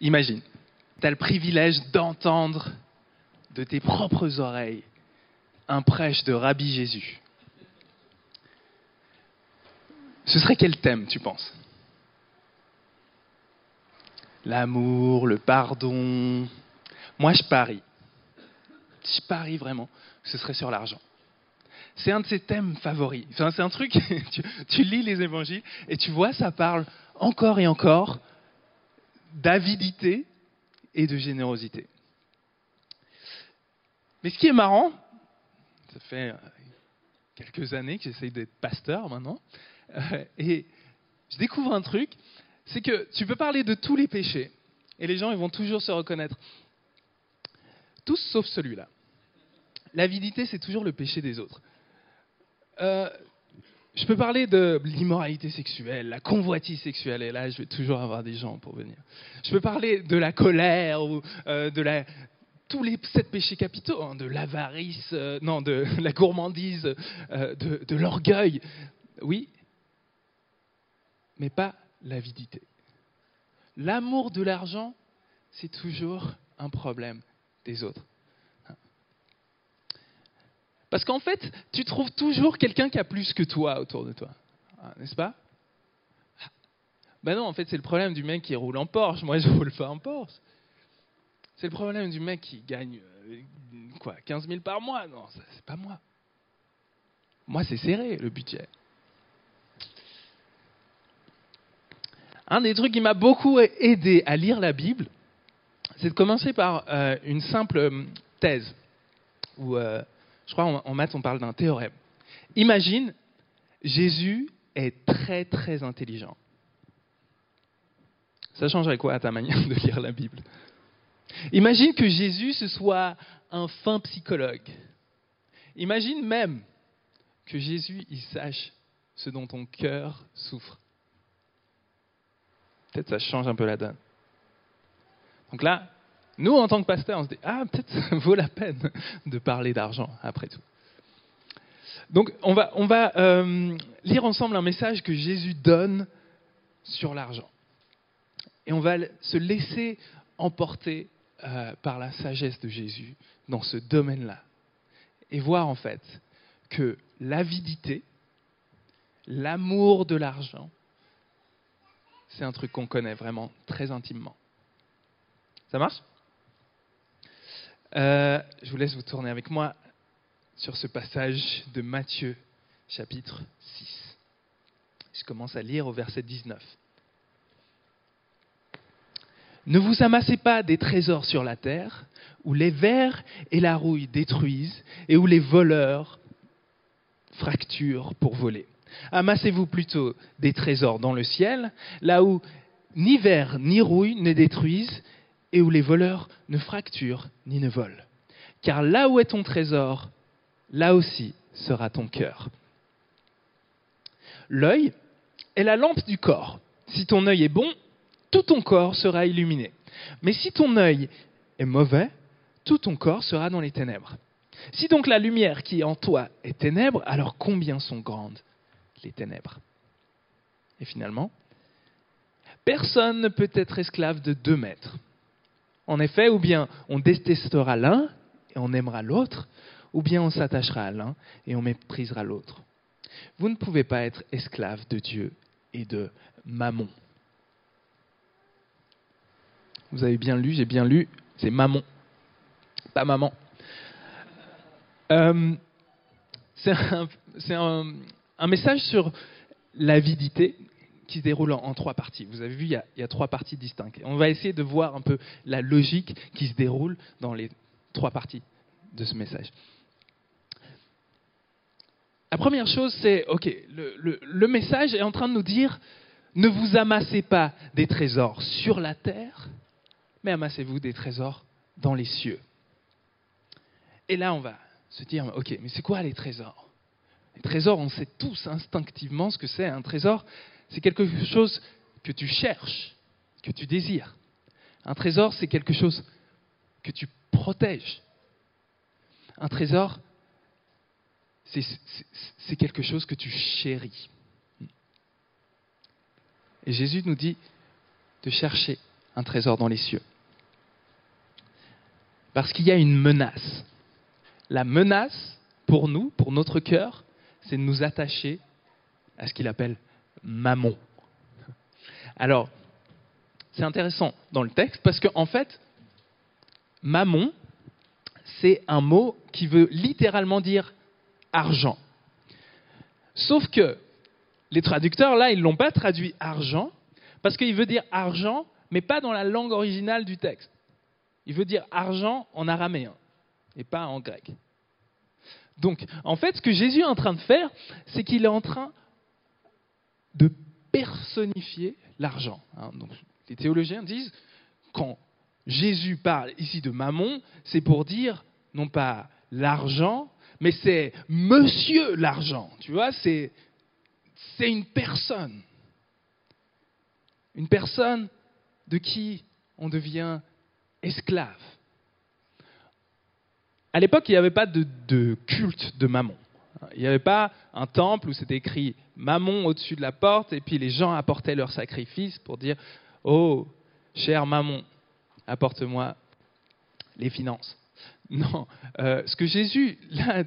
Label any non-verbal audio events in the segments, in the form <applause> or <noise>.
Imagine, tu as le privilège d'entendre de tes propres oreilles un prêche de Rabbi Jésus. Ce serait quel thème, tu penses? L'amour, le pardon. Moi, je parie. Je parie vraiment. Ce serait sur l'argent. C'est un de ses thèmes favoris. C'est un truc, <laughs> tu lis les évangiles et tu vois, ça parle encore et encore d'avidité et de générosité. Mais ce qui est marrant, ça fait euh, quelques années que j'essaye d'être pasteur maintenant, euh, et je découvre un truc, c'est que tu peux parler de tous les péchés, et les gens ils vont toujours se reconnaître. Tous sauf celui-là. L'avidité, c'est toujours le péché des autres. Euh, je peux parler de l'immoralité sexuelle, la convoitise sexuelle, et là, je vais toujours avoir des gens pour venir. Je peux parler de la colère ou euh, de la, tous les sept péchés capitaux, hein, de l'avarice, euh, non, de <laughs> la gourmandise, de, de l'orgueil. Oui, mais pas l'avidité. L'amour de l'argent, c'est toujours un problème des autres. Parce qu'en fait, tu trouves toujours quelqu'un qui a plus que toi autour de toi. Ah, n'est-ce pas? Ben non, en fait, c'est le problème du mec qui roule en Porsche. Moi, je roule pas en Porsche. C'est le problème du mec qui gagne euh, quoi 15 000 par mois. Non, c'est pas moi. Moi, c'est serré le budget. Un des trucs qui m'a beaucoup aidé à lire la Bible, c'est de commencer par euh, une simple euh, thèse où je crois en maths, on parle d'un théorème. Imagine, Jésus est très très intelligent. Ça changerait quoi à ta manière de lire la Bible? Imagine que Jésus, ce soit un fin psychologue. Imagine même que Jésus, il sache ce dont ton cœur souffre. Peut-être ça change un peu la donne. Donc là, nous, en tant que pasteurs, on se dit, ah, peut-être ça vaut la peine de parler d'argent, après tout. Donc, on va, on va euh, lire ensemble un message que Jésus donne sur l'argent. Et on va se laisser emporter euh, par la sagesse de Jésus dans ce domaine-là. Et voir en fait que l'avidité, l'amour de l'argent, c'est un truc qu'on connaît vraiment très intimement. Ça marche? Euh, je vous laisse vous tourner avec moi sur ce passage de Matthieu, chapitre 6. Je commence à lire au verset 19. Ne vous amassez pas des trésors sur la terre, où les vers et la rouille détruisent, et où les voleurs fracturent pour voler. Amassez-vous plutôt des trésors dans le ciel, là où ni vers ni rouille ne détruisent, et où les voleurs ne fracturent ni ne volent. Car là où est ton trésor, là aussi sera ton cœur. L'œil est la lampe du corps. Si ton œil est bon, tout ton corps sera illuminé. Mais si ton œil est mauvais, tout ton corps sera dans les ténèbres. Si donc la lumière qui est en toi est ténèbre, alors combien sont grandes les ténèbres? Et finalement, personne ne peut être esclave de deux maîtres. En effet, ou bien on détestera l'un et on aimera l'autre, ou bien on s'attachera à l'un et on méprisera l'autre. Vous ne pouvez pas être esclave de Dieu et de Mammon. Vous avez bien lu, j'ai bien lu, c'est Mammon, pas Maman. Euh, c'est un, un, message sur l'avidité qui se déroule en, trois parties. Vous avez vu, il y, a, trois parties distinctes. On va essayer de voir un peu la logique qui se déroule dans les trois parties de ce message. La première chose, c'est, OK, le, message est en train de nous dire, ne vous amassez pas des trésors sur la terre, mais amassez-vous des trésors dans les cieux. Et là, on va se dire, OK, mais c'est quoi les trésors? Les trésors, on sait tous instinctivement ce que c'est. Un trésor, c'est quelque chose que tu cherches, que tu désires. Un trésor, c'est quelque chose que tu protèges. Un trésor, c'est quelque chose que tu chéris. Et Jésus nous dit, de chercher un trésor dans les cieux. Parce qu'il y a une menace. La menace, pour nous, pour notre cœur, c'est de nous attacher à ce qu'il appelle mammon. Alors, c'est intéressant dans le texte parce qu'en en fait, mammon, c'est un mot qui veut littéralement dire argent. Sauf que les traducteurs, là, ils ne l'ont pas traduit argent, parce qu'il veut dire argent, mais pas dans la langue originale du texte. Il veut dire argent en araméen, et pas en grec. Donc, en fait, ce que Jésus est en train de faire, c'est qu'il est en train de personnifier l'argent. Hein. Donc, les théologiens disent, quand Jésus parle ici de mammon, c'est pour dire non pas l'argent, mais c'est monsieur l'argent. Tu vois, c'est, une personne. Une personne de qui on devient esclave. À l'époque, il n'y avait pas de, de, culte de Mammon. Il n'y avait pas un temple où c'était écrit Mammon au-dessus de la porte et puis les gens apportaient leur sacrifice pour dire Oh, cher Mammon, apporte-moi les finances. Non, euh, ce que Jésus là,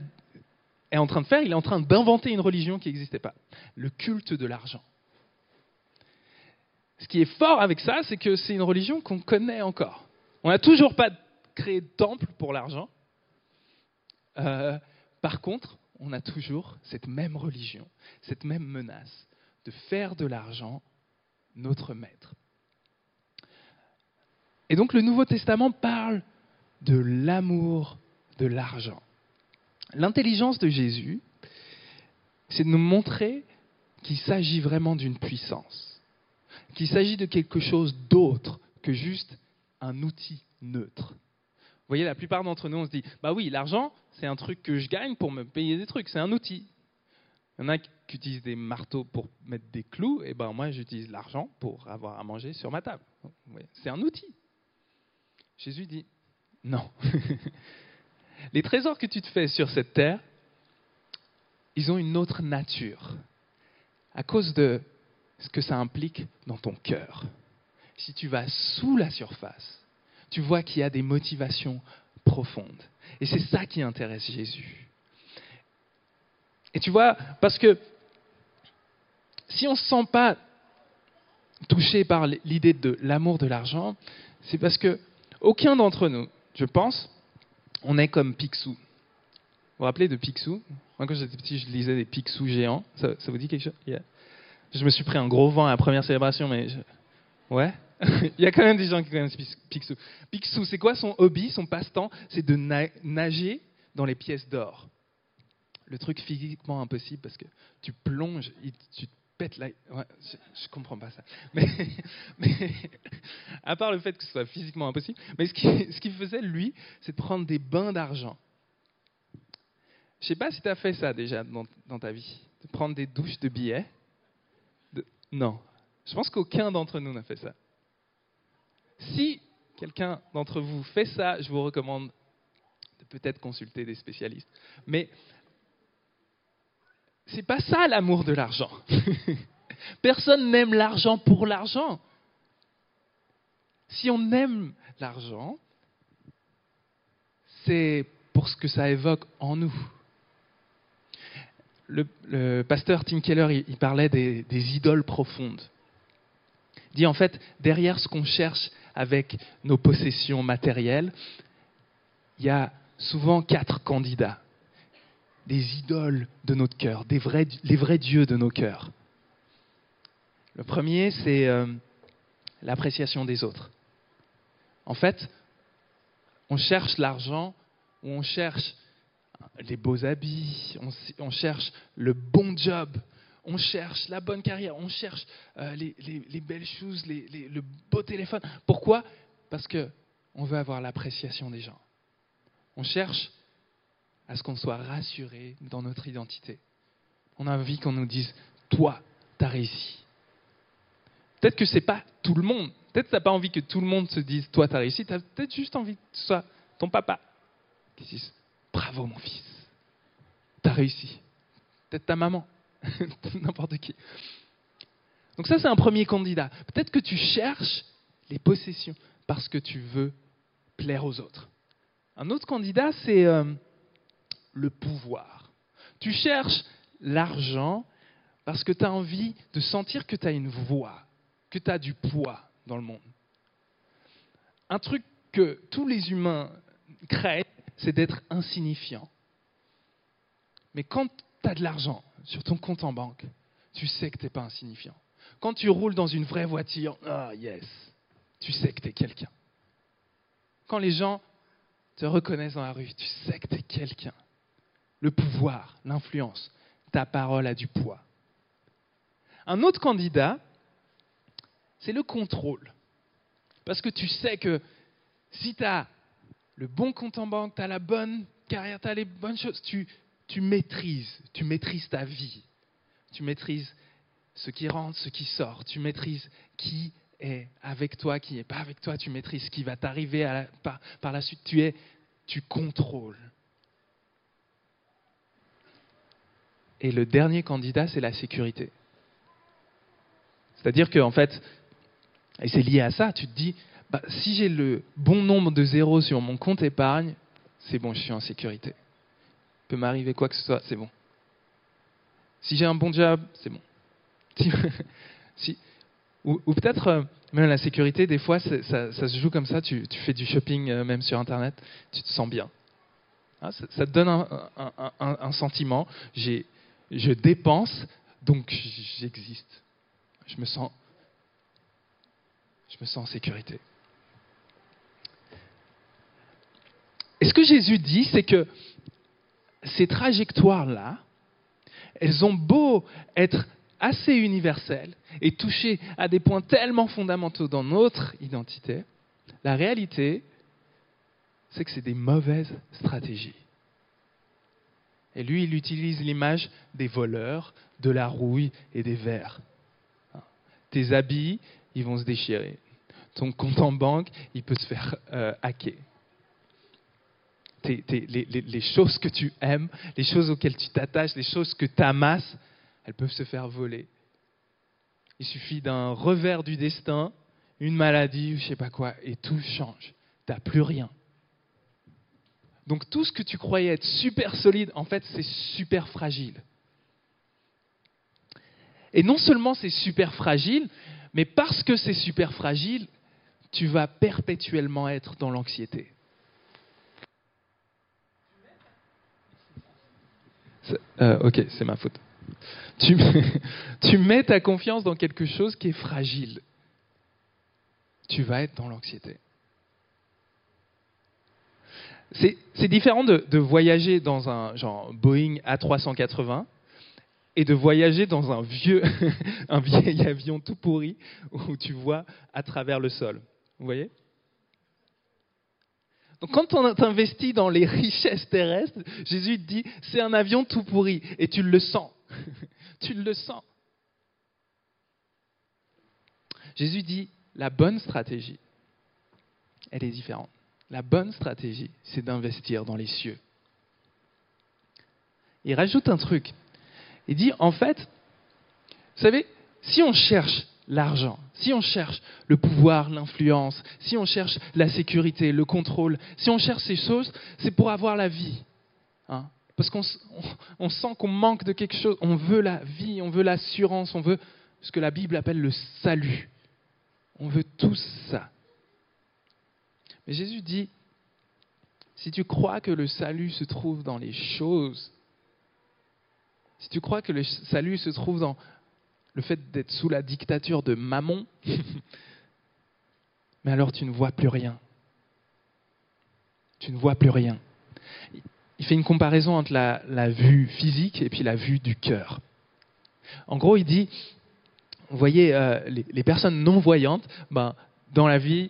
est en train de faire, il est en train d'inventer une religion qui n'existait pas, le culte de l'argent. Ce qui est fort avec ça, c'est que c'est une religion qu'on connaît encore. On n'a toujours pas créé de temple pour l'argent. Euh, par contre, on a toujours cette même religion, cette même menace de faire de l'argent notre maître. Et donc le Nouveau Testament parle de l'amour de l'argent. L'intelligence de Jésus, c'est de nous montrer qu'il s'agit vraiment d'une puissance, qu'il s'agit de quelque chose d'autre que juste un outil neutre. Voyez, la plupart d'entre nous, on se dit, bah oui, l'argent, c'est un truc que je gagne pour me payer des trucs, c'est un outil. Il y en a qui utilisent des marteaux pour mettre des clous, et ben moi j'utilise l'argent pour avoir à manger sur ma table. C'est un outil. Jésus dit, non. <laughs> Les trésors que tu te fais sur cette terre, ils ont une autre nature, à cause de ce que ça implique dans ton cœur. Si tu vas sous la surface, tu vois qu'il y a des motivations profondes. Et c'est ça qui intéresse Jésus. Et tu vois, parce que si on ne se sent pas touché par l'idée de l'amour de l'argent, c'est parce que aucun d'entre nous, je pense, on est comme Picsou. Vous vous rappelez de Picsou? Moi, quand j'étais petit, je lisais des Picsou géants. Ça, vous dit quelque chose? Je me suis pris un gros vent à la première célébration, mais. Ouais? <laughs> Il y a quand même des gens qui connaissent Picsou. Picsou, c'est quoi son hobby, son passe-temps? C'est de nager dans les pièces d'or. Le truc physiquement impossible parce que tu plonges, tu pète la. Ouais, je, je, comprends pas ça. <laughs> Mais, mais, <laughs> à part le fait que ce soit physiquement impossible, mais ce qu'il faisait, lui, c'est de prendre des bains d'argent. Je sais pas si tu as fait ça déjà dans, ta vie, de prendre des douches de billets. Non. Je pense qu'aucun d'entre nous n'a fait ça. Si quelqu'un d'entre vous fait ça, je vous recommande de peut-être consulter des spécialistes. Mais c'est pas ça l'amour de l'argent. <laughs> Personne n'aime l'argent pour l'argent. Si on aime l'argent, c'est pour ce que ça évoque en nous. Le, pasteur Tim Keller, il, parlait des, des, idoles profondes. Il dit en fait, derrière ce qu'on cherche avec nos possessions matérielles, il y a souvent quatre candidats des idoles de notre cœur, des vrais, les vrais dieux de nos cœurs. Le premier, c'est euh, l'appréciation des autres. En fait, on cherche l'argent on cherche les beaux habits, on, cherche le bon job, on cherche la bonne carrière, on cherche euh, les, belles choses, le beau téléphone. Pourquoi? Parce qu'on veut avoir l'appréciation des gens. On cherche à ce qu'on soit rassuré dans notre identité. On a envie qu'on nous dise, toi, tu as réussi. Peut-être que ce n'est pas tout le monde. Peut-être que tu n'as pas envie que tout le monde se dise, toi, tu as réussi. Tu as peut-être juste envie que ce soit ton papa qui dise, bravo mon fils, tu as réussi. Peut-être ta maman, <laughs> n'importe qui. Donc ça, c'est un premier candidat. Peut-être que tu cherches les possessions parce que tu veux plaire aux autres. Un autre candidat, c'est euh, le pouvoir. Tu cherches l'argent parce que tu as envie de sentir que tu as une voix, que tu as du poids dans le monde. Un truc que tous les humains craignent, c'est d'être insignifiant. Mais quand tu as de l'argent sur ton compte en banque, tu sais que tu n'es pas insignifiant. Quand tu roules dans une vraie voiture, ah yes, tu sais que tu es quelqu'un. Quand les gens te reconnaissent dans la rue, tu sais que tu es quelqu'un. Le pouvoir, l'influence, ta parole a du poids. Un autre candidat, c'est le contrôle. Parce que tu sais que si tu as le bon compte en banque, tu as la bonne carrière, tu as les bonnes choses, tu, tu maîtrises, tu maîtrises ta vie. Tu maîtrises ce qui rentre, ce qui sort. Tu maîtrises qui est avec toi, qui n'est pas avec toi. Tu maîtrises ce qui va t'arriver par, la suite. Tu es, tu contrôles. Et le dernier candidat, c'est la sécurité. C'est-à-dire qu'en fait, et c'est lié à ça, tu te dis, bah, si j'ai le bon nombre de zéros sur mon compte épargne, c'est bon, je suis en sécurité. Peut m'arriver quoi que ce soit, c'est bon. Si j'ai un bon job, c'est bon. <laughs> Ou, peut-être, euh, même la sécurité, des fois, ça, se joue comme ça, tu, fais du shopping euh, même sur Internet, tu te sens bien. Hein, ça, te donne un, sentiment, je dépense, donc j'existe. Je me sens, je me sens en sécurité. Et ce que Jésus dit, c'est que ces trajectoires-là, elles ont beau être assez universelles et toucher à des points tellement fondamentaux dans notre identité, la réalité, c'est que c'est des mauvaises stratégies. Et lui, il utilise l'image des voleurs, de la rouille et des vers. Tes habits, ils vont se déchirer. Ton compte en banque, il peut se faire euh, hacker les, choses que tu aimes, les choses auxquelles tu t'attaches, les choses que tu amasses, elles peuvent se faire voler. Il suffit d'un revers du destin, une maladie ou je sais pas quoi, et tout change. Tu n'as plus rien. Donc tout ce que tu croyais être super solide, en fait, c'est super fragile. Et non seulement c'est super fragile, mais parce que c'est super fragile, tu vas perpétuellement être dans l'anxiété. Euh, ok, c'est ma faute. <laughs> Tu, mets ta confiance dans quelque chose qui est fragile. Tu vas être dans l'anxiété. C'est différent de, voyager dans un Boeing A380 et de voyager dans un vieux, <laughs> un vieil <laughs> avion tout pourri où tu vois à travers le sol. Vous voyez? Quand on t'investit dans les richesses terrestres, Jésus dit, c'est un avion tout pourri, et tu le sens. <laughs> tu le sens. Jésus dit, la bonne stratégie, elle est différente. La bonne stratégie, c'est d'investir dans les cieux. Il rajoute un truc. Il dit, en fait, vous savez, si on cherche l'argent, si on cherche le pouvoir, l'influence, si on cherche la sécurité, le contrôle, si on cherche ces choses, c'est pour avoir la vie. Hein. Parce qu'on on, sent qu'on manque de quelque chose. On veut la vie, on veut l'assurance, on veut ce que la Bible appelle le salut. On veut tout ça. Mais Jésus dit, si tu crois que le salut se trouve dans les choses, si tu crois que le salut se trouve dans le fait d'être sous la dictature de Mammon, <laughs> mais alors tu ne vois plus rien. Tu ne vois plus rien. Il fait une comparaison entre la, vue physique et puis la vue du cœur. En gros, il dit, vous voyez, euh, les, personnes non-voyantes, ben, dans la vie,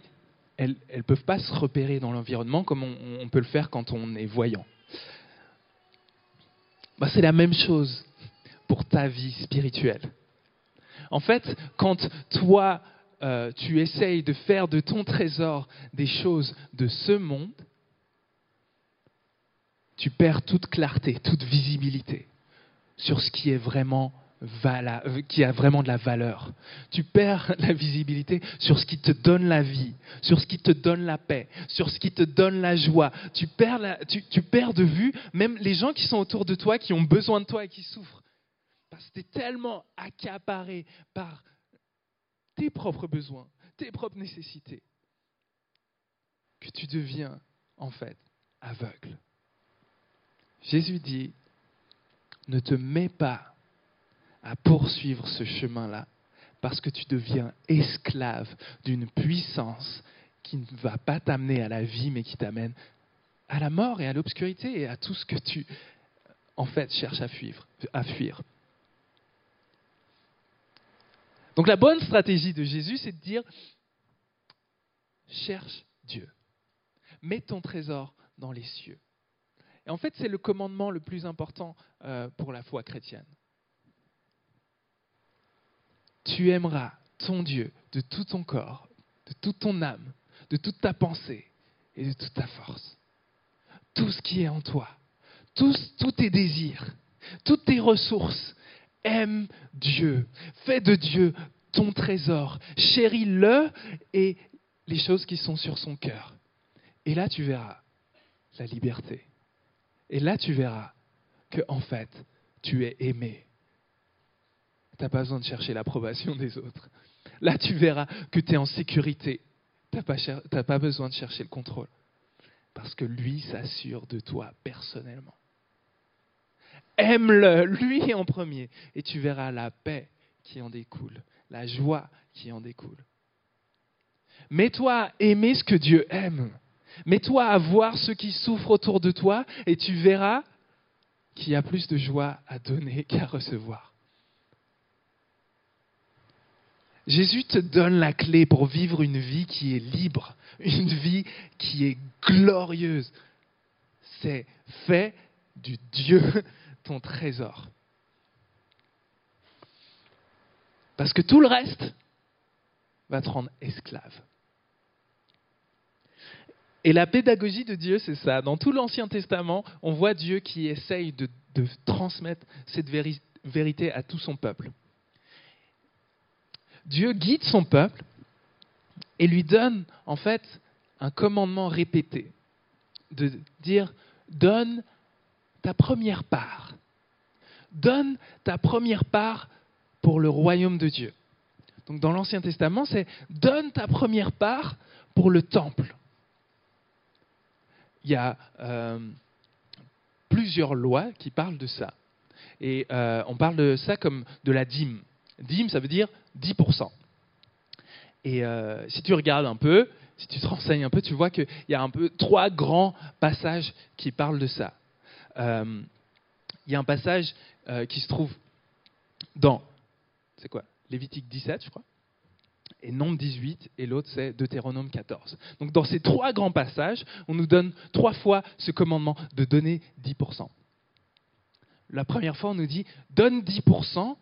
elles ne peuvent pas se repérer dans l'environnement comme on, peut le faire quand on est voyant. Ben, c'est la même chose pour ta vie spirituelle. En fait, quand toi, euh, tu essayes de faire de ton trésor des choses de ce monde, tu perds toute clarté, toute visibilité sur ce qui est vraiment qui a vraiment de la valeur. Tu perds la visibilité sur ce qui te donne la vie, sur ce qui te donne la paix, sur ce qui te donne la joie. Tu perds de vue même les gens qui sont autour de toi, qui ont besoin de toi et qui souffrent. Parce que tu es tellement accaparé par tes propres besoins, tes propres nécessités, que tu deviens en fait aveugle. Jésus dit, ne te mets pas à poursuivre ce chemin-là parce que tu deviens esclave d'une puissance qui ne va pas t'amener à la vie, mais qui t'amène à la mort et à l'obscurité et à tout ce que tu, en fait, cherches à fuir. À fuir. Donc la bonne stratégie de Jésus, c'est de dire, cherche Dieu. Mets ton trésor dans les cieux. Et en fait, c'est le commandement le plus important euh, pour la foi chrétienne. Tu aimeras ton Dieu de tout ton corps, de toute ton âme, de toute ta pensée et de toute ta force. Tout ce qui est en toi, tous, tous tes désirs, toutes tes ressources, aime Dieu. Fais de Dieu ton trésor. Chéris-le et les choses qui sont sur son cœur. Et là, tu verras la liberté. Et là, tu verras que, en fait, tu es aimé. Tu n'as pas besoin de chercher l'approbation des autres. Là, tu verras que tu es en sécurité. Tu n'as pas, pas besoin de chercher le contrôle. Parce que lui s'assure de toi personnellement. Aime-le, lui en premier, et tu verras la paix qui en découle, la joie qui en découle. Mets-toi à aimer ce que Dieu aime. Mets-toi à voir ceux qui souffrent autour de toi et tu verras qu'il y a plus de joie à donner <laughs> qu'à recevoir. Jésus te donne la clé pour vivre une vie qui est libre, une vie qui est glorieuse. C'est fait du Dieu ton trésor. Parce que tout le reste va te rendre esclave. Et la pédagogie de Dieu, c'est ça. Dans tout l'Ancien Testament, on voit Dieu qui essaye de, transmettre cette vérité à tout son peuple. Dieu guide son peuple et lui donne en fait un commandement répété de dire donne ta première part. Donne ta première part pour le royaume de Dieu. Donc dans l'Ancien Testament, c'est donne ta première part pour le temple. Il y a euh, plusieurs lois qui parlent de ça. Et euh, on parle de ça comme de la dîme. Dîme, ça veut dire 10%. Et euh, si tu regardes un peu, si tu te renseignes un peu, tu vois qu'il y a un peu trois grands passages qui parlent de ça. Il y a un passage qui se trouve dans c'est quoi Lévitique 17, je crois. Et Nombre 18, et l'autre c'est Deutéronome 14. Donc dans ces trois grands passages, on nous donne trois fois ce commandement de donner 10%. La première fois, on nous dit donne 10%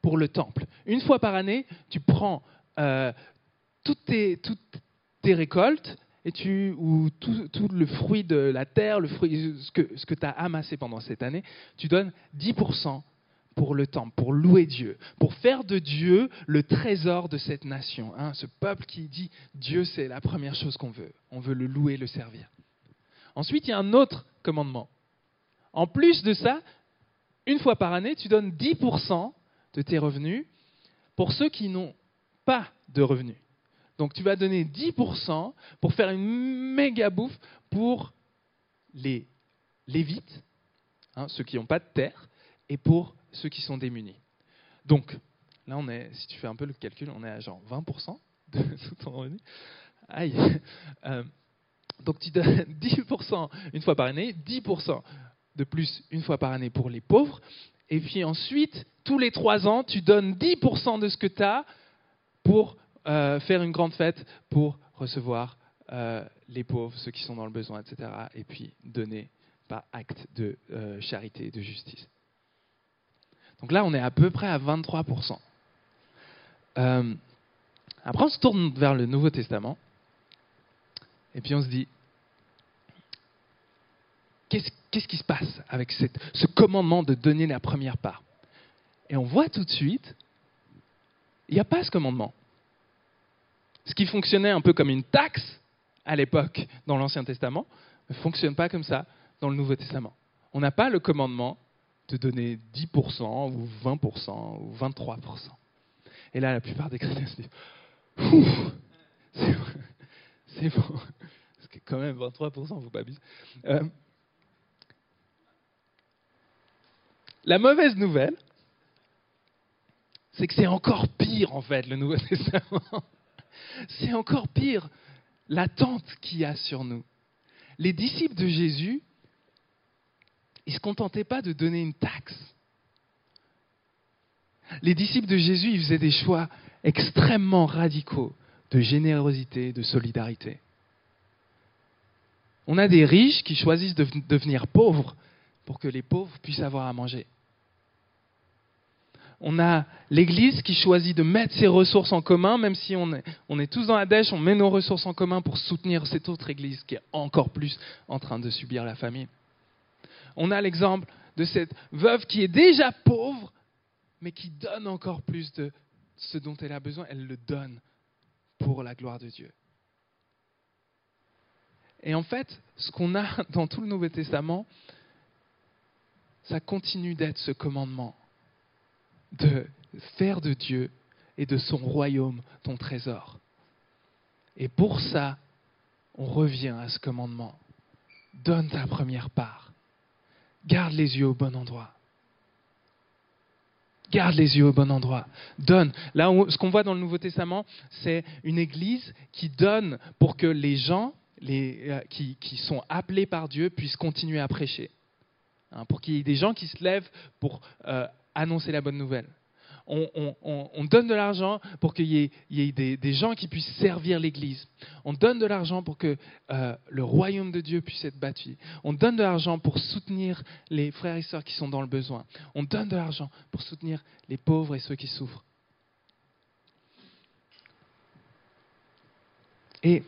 pour le temple. Une fois par année, tu prends euh, toutes, tes, toutes, tes, récoltes et tu, ou tout, le fruit de la terre, ce que, ce tu as amassé pendant cette année, tu donnes 10% pour le temple, pour louer Dieu, pour faire de Dieu le trésor de cette nation. Hein, ce peuple qui dit Dieu, c'est la première chose qu'on veut. On veut le louer, le servir. Ensuite, il y a un autre commandement. En plus de ça, une fois par année, tu donnes 10% de tes revenus pour ceux qui n'ont pas de revenus. Donc tu vas donner 10% pour faire une méga bouffe pour les Lévites, hein, ceux qui n'ont pas de terre, et pour ceux qui sont démunis. Donc, là, on est, si tu fais un peu le calcul, on est à genre 20% de <laughs> tout ton revenu. Aïe. Euh, donc, tu donnes <laughs> 10% une fois par année, 10% de plus une fois par année pour les pauvres. Et puis ensuite, tous les trois ans, tu donnes 10% de ce que tu as pour euh, faire une grande fête, pour recevoir euh, les pauvres, ceux qui sont dans le besoin, etc. Et puis donner par acte de charité et de justice. Donc là, on est à peu près à 23%. Euh, après, on se tourne vers le Nouveau Testament. Et puis on se dit, qu'est-ce, qui se passe avec ce commandement de donner la première part? Et on voit tout de suite, il n'y a pas ce commandement. Ce qui fonctionnait un peu comme une taxe à l'époque dans l'Ancien Testament ne fonctionne pas comme ça dans le Nouveau Testament. On n'a pas le commandement de donner 10% ou 20% ou 23%. Et là, la plupart des chrétiens se disent c'est bon, Parce que quand même, 23%, faut pas abuser. Euh, la mauvaise nouvelle, c'est que c'est encore pire, en fait, le Nouveau <laughs> Testament. C'est encore pire l'attente qu'il y a sur nous. Les disciples de Jésus, ils ne se contentaient pas de donner une taxe. Les disciples de Jésus, ils faisaient des choix extrêmement radicaux de générosité, de solidarité. On a des riches qui choisissent de devenir pauvres pour que les pauvres puissent avoir à manger. On a l'Église qui choisit de mettre ses ressources en commun, même si on est, tous dans la dèche, on met nos ressources en commun pour soutenir cette autre Église qui est encore plus en train de subir la famine. On a l'exemple de cette veuve qui est déjà pauvre, mais qui donne encore plus de ce dont elle a besoin. Elle le donne pour la gloire de Dieu. Et en fait, ce qu'on a <laughs> dans tout le Nouveau Testament, ça continue d'être ce commandement de faire de Dieu et de son royaume ton trésor. Et pour ça, on revient à ce commandement. Donne ta première part. Garde les yeux au bon endroit. Garde les yeux au bon endroit. Donne. Là, ce qu'on voit dans le Nouveau Testament, c'est une église qui donne pour que les gens les, euh, qui, sont appelés par Dieu puissent continuer à prêcher. Hein, pour qu'il y ait des gens qui se lèvent pour euh, annoncer la bonne nouvelle on, donne de l'argent pour qu'il y ait, des, gens qui puissent servir l'Église. On donne de l'argent pour que euh, le royaume de Dieu puisse être bâti. On donne de l'argent pour soutenir les frères et sœurs qui sont dans le besoin. On donne de l'argent pour soutenir les pauvres et ceux qui souffrent. Et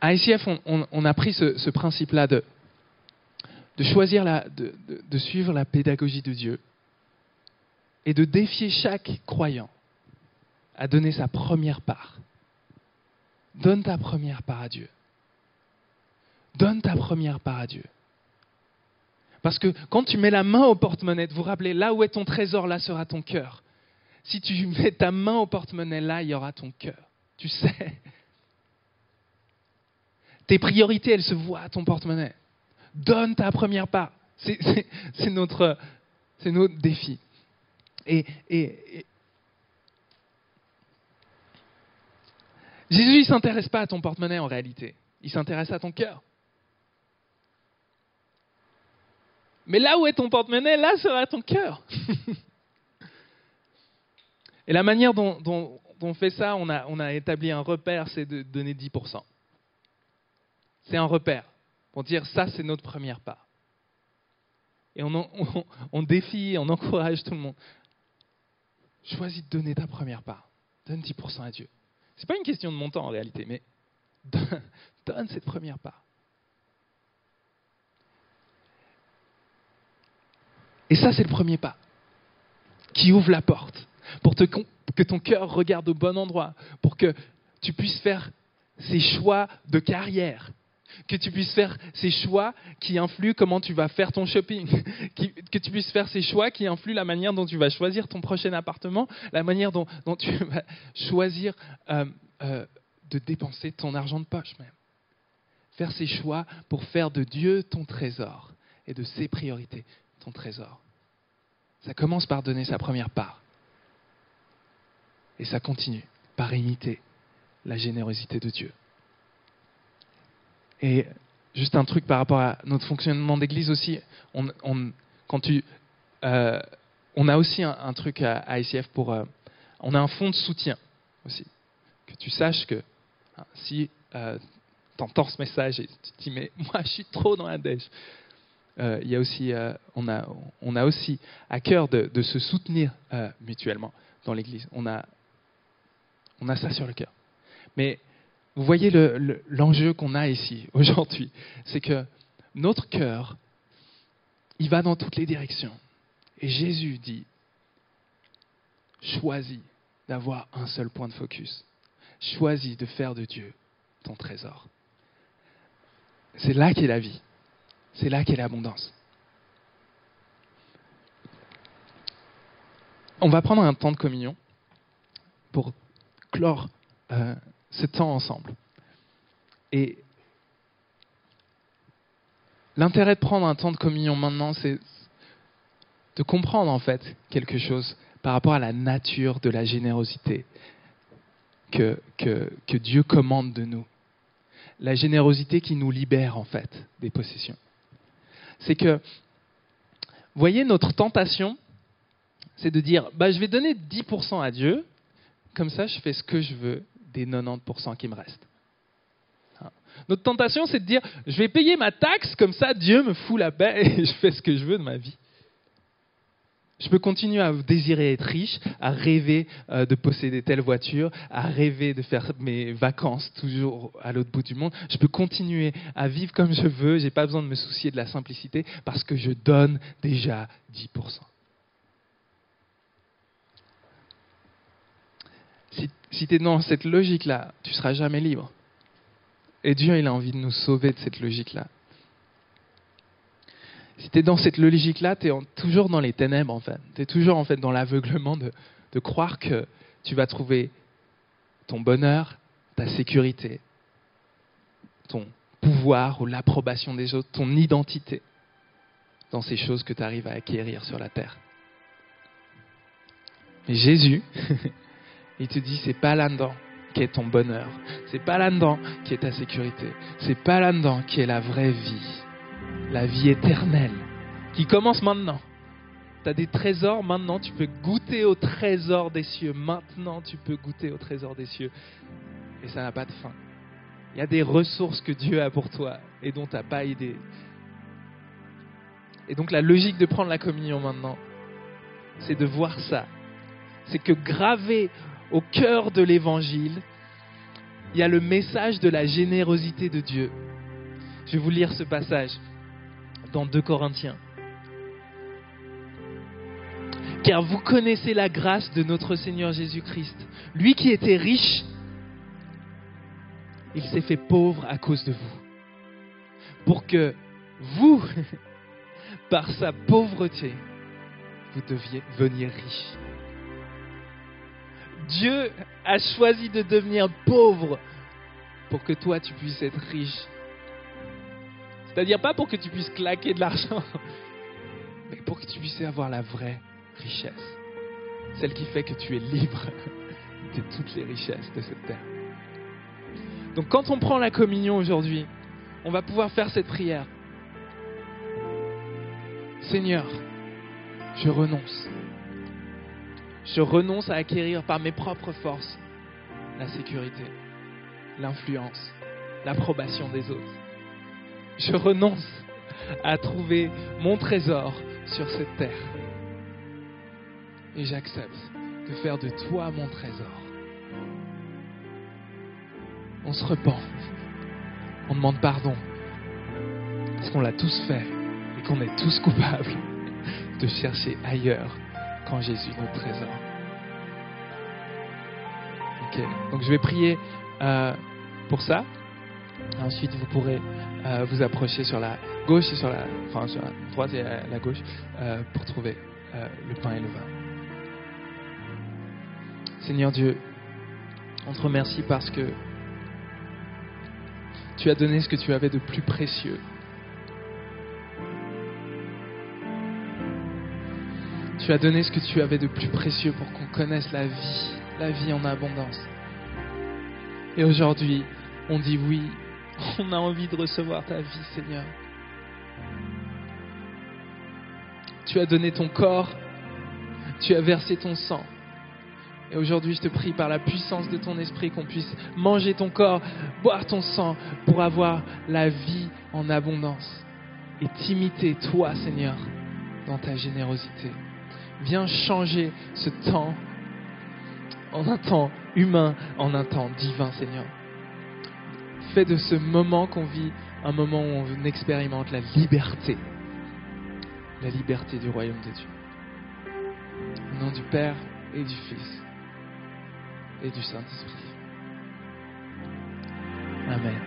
à ICF, on, a pris ce, principe-là de, choisir de suivre la pédagogie de Dieu et de défier chaque croyant à donner sa première part. Donne ta première part à Dieu. Donne ta première part à Dieu. Parce que quand tu mets la main au porte-monnaie, vous rappelez, là où est ton trésor, là sera ton cœur. Si tu <laughs> mets ta main au porte-monnaie, là, il y aura ton cœur. Tu sais. Tes priorités, elles se voient à ton porte-monnaie. Donne ta première part. C'est notre, défi. Et, Jésus, il ne s'intéresse pas à ton porte-monnaie en réalité. Il s'intéresse à ton cœur. Mais là où est ton porte-monnaie, là sera ton cœur. <laughs> Et la manière dont, on fait ça, on a établi un repère, c'est de donner 10%. C'est un repère pour dire ça, c'est notre première part. Et <laughs> on, défie, on encourage tout le monde choisis de donner ta première part. Donne 10% à Dieu. Ce n'est pas une question de montant en réalité, mais <laughs> donne, cette première part. Et ça, c'est le premier pas qui ouvre la porte pour que ton cœur regarde au bon endroit, pour que tu puisses faire ces choix de carrière que tu puisses faire ces choix qui influent comment tu vas faire ton shopping, <laughs> que tu puisses faire ces choix qui influent la manière dont tu vas choisir ton prochain appartement, la manière dont, tu vas choisir euh, euh, de dépenser ton argent de poche même. Faire ces choix pour faire de Dieu ton trésor et de ses priorités ton trésor. Ça commence par donner sa première part. Et ça continue par imiter la générosité de Dieu. Et juste un truc par rapport à notre fonctionnement d'église aussi, on, euh, a aussi un, truc à, ICF pour... Euh, on a un fonds de soutien aussi. Que tu saches que hein, si euh, tu entends ce message et tu te dis mais moi je suis trop dans la dèche, il y a aussi, on, a, on a aussi à cœur de, de se soutenir mutuellement dans l'Église. On a, on a ça sur le cœur. Mais vous voyez l'enjeu qu'on a ici <laughs> aujourd'hui, c'est que notre cœur, il va dans toutes les directions. Et Jésus dit, choisis d'avoir un seul point de focus. Choisis de faire de Dieu ton trésor. C'est là qu'est la vie. C'est là qu'est l'abondance. On va prendre un temps de communion pour clore euh, ce temps ensemble. Et l'intérêt de prendre un temps de communion maintenant, c'est de comprendre en fait quelque chose par rapport à la nature de la générosité que, que, que Dieu commande de nous. La générosité qui nous libère en fait des possessions. C'est que, voyez, notre tentation, c'est de dire, bah, je vais donner 10% à Dieu, comme ça je fais ce que je veux des 90% qui me restent. Hein. Notre tentation, c'est de dire, je vais payer ma taxe, comme ça Dieu me fout la paix et <laughs> je fais ce que je veux de ma vie. Je peux continuer à désirer être riche, à rêver euh, de posséder telle voiture, à rêver de faire mes vacances toujours à l'autre bout du monde. Je peux continuer à vivre comme je veux, je n'ai pas besoin de me soucier de la simplicité parce que je donne déjà 10%. Si, tu es dans cette logique-là, tu seras jamais libre. Et Dieu, il a envie de nous sauver de cette logique-là. Si tu es dans cette logique-là, tu es toujours dans les ténèbres, en fait. Tu es toujours, en fait, dans l'aveuglement de, de croire que tu vas trouver ton bonheur, ta sécurité, ton pouvoir ou l'approbation des autres, ton identité dans ces choses que tu arrives à acquérir sur la terre. Mais Jésus, <laughs> il te dit, c'est pas là-dedans qui est ton bonheur, c'est pas là-dedans qui est ta sécurité, c'est pas là-dedans qui est la vraie vie la vie éternelle, qui commence maintenant. Tu as des trésors maintenant, tu peux goûter au trésor des cieux. Maintenant, tu peux goûter au trésor des cieux. Et ça n'a pas de fin. Il y a des ressources que Dieu a pour toi et dont tu n'as pas idée. Et donc la logique de prendre la communion maintenant, c'est de voir ça. C'est que gravé au cœur de l'évangile, il y a le message de la générosité de Dieu. Je vais vous lire ce passage dans 2 Corinthiens. Car vous connaissez la grâce de notre Seigneur Jésus-Christ. Lui qui était riche, il s'est fait pauvre à cause de vous. Pour que vous, <laughs> par sa pauvreté, vous deveniez riche. Dieu a choisi de devenir pauvre pour que toi tu puisses être riche c'est-à-dire pas pour que tu puisses claquer de l'argent, <laughs> mais pour que tu puisses avoir la vraie richesse. Celle qui fait que tu es libre <laughs> de toutes les richesses de cette terre. Donc quand on prend la communion aujourd'hui, on va pouvoir faire cette prière. Seigneur, je renonce. Je renonce à acquérir par mes propres forces la sécurité, l'influence, l'approbation des autres je renonce à trouver mon trésor sur cette terre. Et j'accepte de faire de toi mon trésor. On se repent. On demande pardon. Parce qu'on l'a tous fait et qu'on est tous coupables de chercher ailleurs quand Jésus trésor. Ok, donc je vais prier euh, pour ça. Ensuite, vous pourrez euh, vous approcher sur la gauche et sur la, droite et la, gauche euh, pour trouver le pain et le vin. Seigneur Dieu, on te remercie parce que tu as donné ce que tu avais de plus précieux. Tu as donné ce que tu avais de plus précieux pour qu'on connaisse la vie, la vie en abondance. Et aujourd'hui, on dit oui <laughs> On a envie de recevoir ta vie, Seigneur. Tu as donné ton corps, tu as versé ton sang. Et aujourd'hui, je te prie par la puissance de ton esprit qu'on puisse manger ton corps, boire ton sang pour avoir la vie en abondance et t'imiter, toi, Seigneur, dans ta générosité. Viens changer ce temps en un temps humain, en un temps divin, Seigneur fais de ce moment qu'on vit un moment où on expérimente la liberté, la liberté du royaume de Dieu. du Père et du Fils et du Saint-Esprit. Amen.